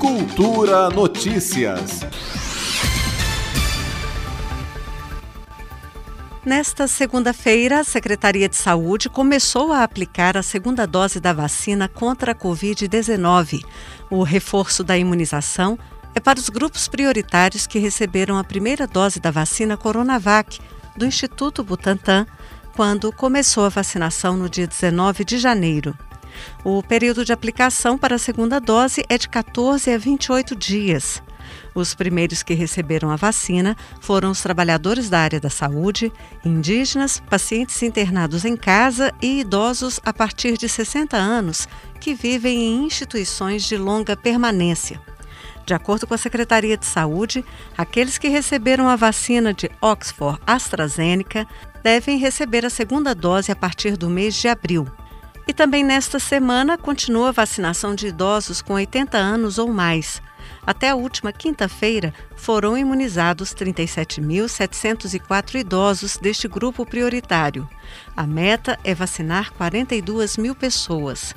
Cultura Notícias. Nesta segunda-feira, a Secretaria de Saúde começou a aplicar a segunda dose da vacina contra a Covid-19. O reforço da imunização é para os grupos prioritários que receberam a primeira dose da vacina Coronavac do Instituto Butantan, quando começou a vacinação no dia 19 de janeiro. O período de aplicação para a segunda dose é de 14 a 28 dias. Os primeiros que receberam a vacina foram os trabalhadores da área da saúde, indígenas, pacientes internados em casa e idosos a partir de 60 anos que vivem em instituições de longa permanência. De acordo com a Secretaria de Saúde, aqueles que receberam a vacina de Oxford AstraZeneca devem receber a segunda dose a partir do mês de abril. E também nesta semana continua a vacinação de idosos com 80 anos ou mais. Até a última quinta-feira, foram imunizados 37.704 idosos deste grupo prioritário. A meta é vacinar 42 mil pessoas.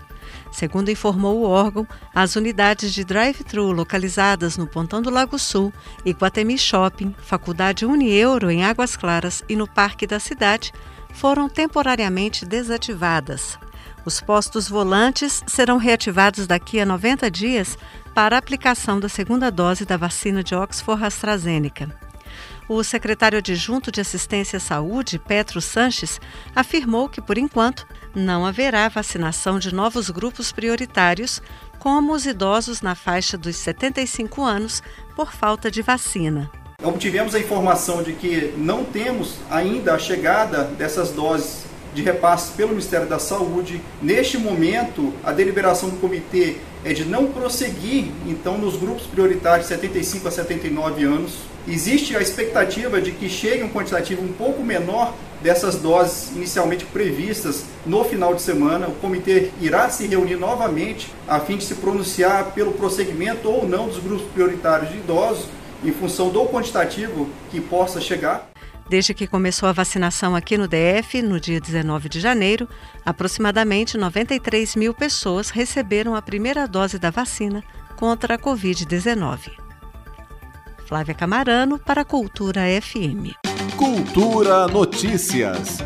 Segundo informou o órgão, as unidades de drive-thru localizadas no Pontão do Lago Sul, Iguatemi Shopping, Faculdade Unieuro em Águas Claras e no Parque da Cidade foram temporariamente desativadas. Os postos volantes serão reativados daqui a 90 dias para a aplicação da segunda dose da vacina de Oxford AstraZeneca. O secretário adjunto de Assistência à Saúde, Petro Sanches, afirmou que, por enquanto, não haverá vacinação de novos grupos prioritários, como os idosos na faixa dos 75 anos, por falta de vacina. Obtivemos a informação de que não temos ainda a chegada dessas doses de repasse pelo Ministério da Saúde. Neste momento, a deliberação do comitê é de não prosseguir, então, nos grupos prioritários 75 a 79 anos. Existe a expectativa de que chegue um quantitativo um pouco menor dessas doses inicialmente previstas no final de semana. O comitê irá se reunir novamente a fim de se pronunciar pelo prosseguimento ou não dos grupos prioritários de idosos, em função do quantitativo que possa chegar. Desde que começou a vacinação aqui no DF, no dia 19 de janeiro, aproximadamente 93 mil pessoas receberam a primeira dose da vacina contra a Covid-19. Flávia Camarano para a Cultura FM. Cultura Notícias.